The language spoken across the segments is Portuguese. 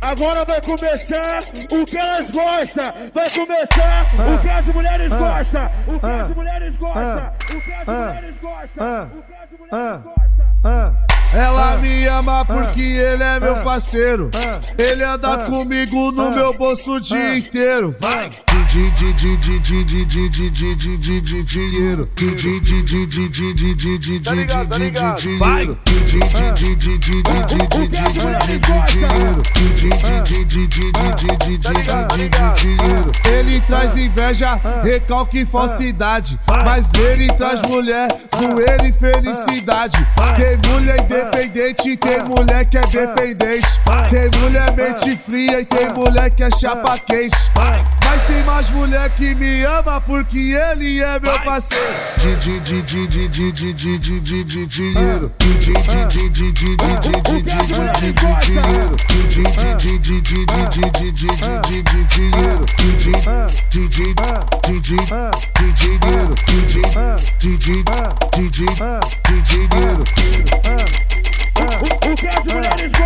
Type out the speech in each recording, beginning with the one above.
Agora vai começar o que elas gostam. Vai começar ah, o que as mulheres ah, gostam. O que ah, as mulheres gostam. O que as mulheres gostam. O que as mulheres gostam. Ela me ama porque ele é meu parceiro. Ele anda comigo no meu bolso o dia inteiro. Vai! Dinheiro. Vai! Ele traz inveja, recalque e falsidade. Mas ele traz mulher, zoeira e felicidade. Tem mulher independente, tem mulher que é dependente. Tem mulher mente fria e tem mulher que é chapa quente. Mas tem mais mulher que me ama porque ele é meu parceiro. de Dinheiro. de Dinheiro. de dinheiro, de dinheiro, de dinheiro, de dinheiro, O que de mulheres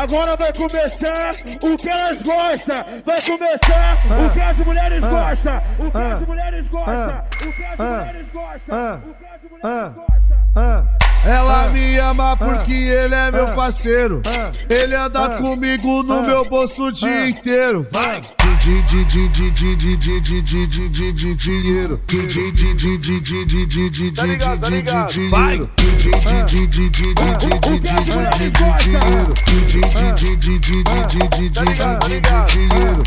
Agora vai começar o que elas gostam. Vai começar o que as mulheres gostam. O que as mulheres gostam. O que as mulheres gostam. O que as mulheres gostam. Ela me ama porque ele é meu parceiro. Ele anda comigo no meu bolso o dia inteiro. Vai! Dinheiro. Vai!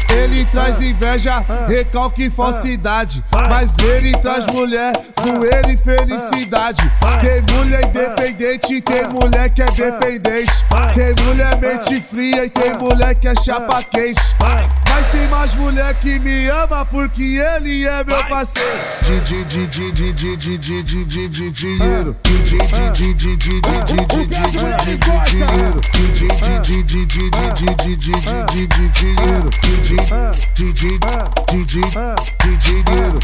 Ele traz inveja, recalque e falsidade. Mas ele traz mulher, zoeira e felicidade. Que mulher e dependente, tem mulher que é dependente. Tem mulher mente fria e tem mulher que é chapa quente. Mas tem mais mulher que me ama porque ele é meu parceiro. Dinheiro. Dinheiro. Dinheiro.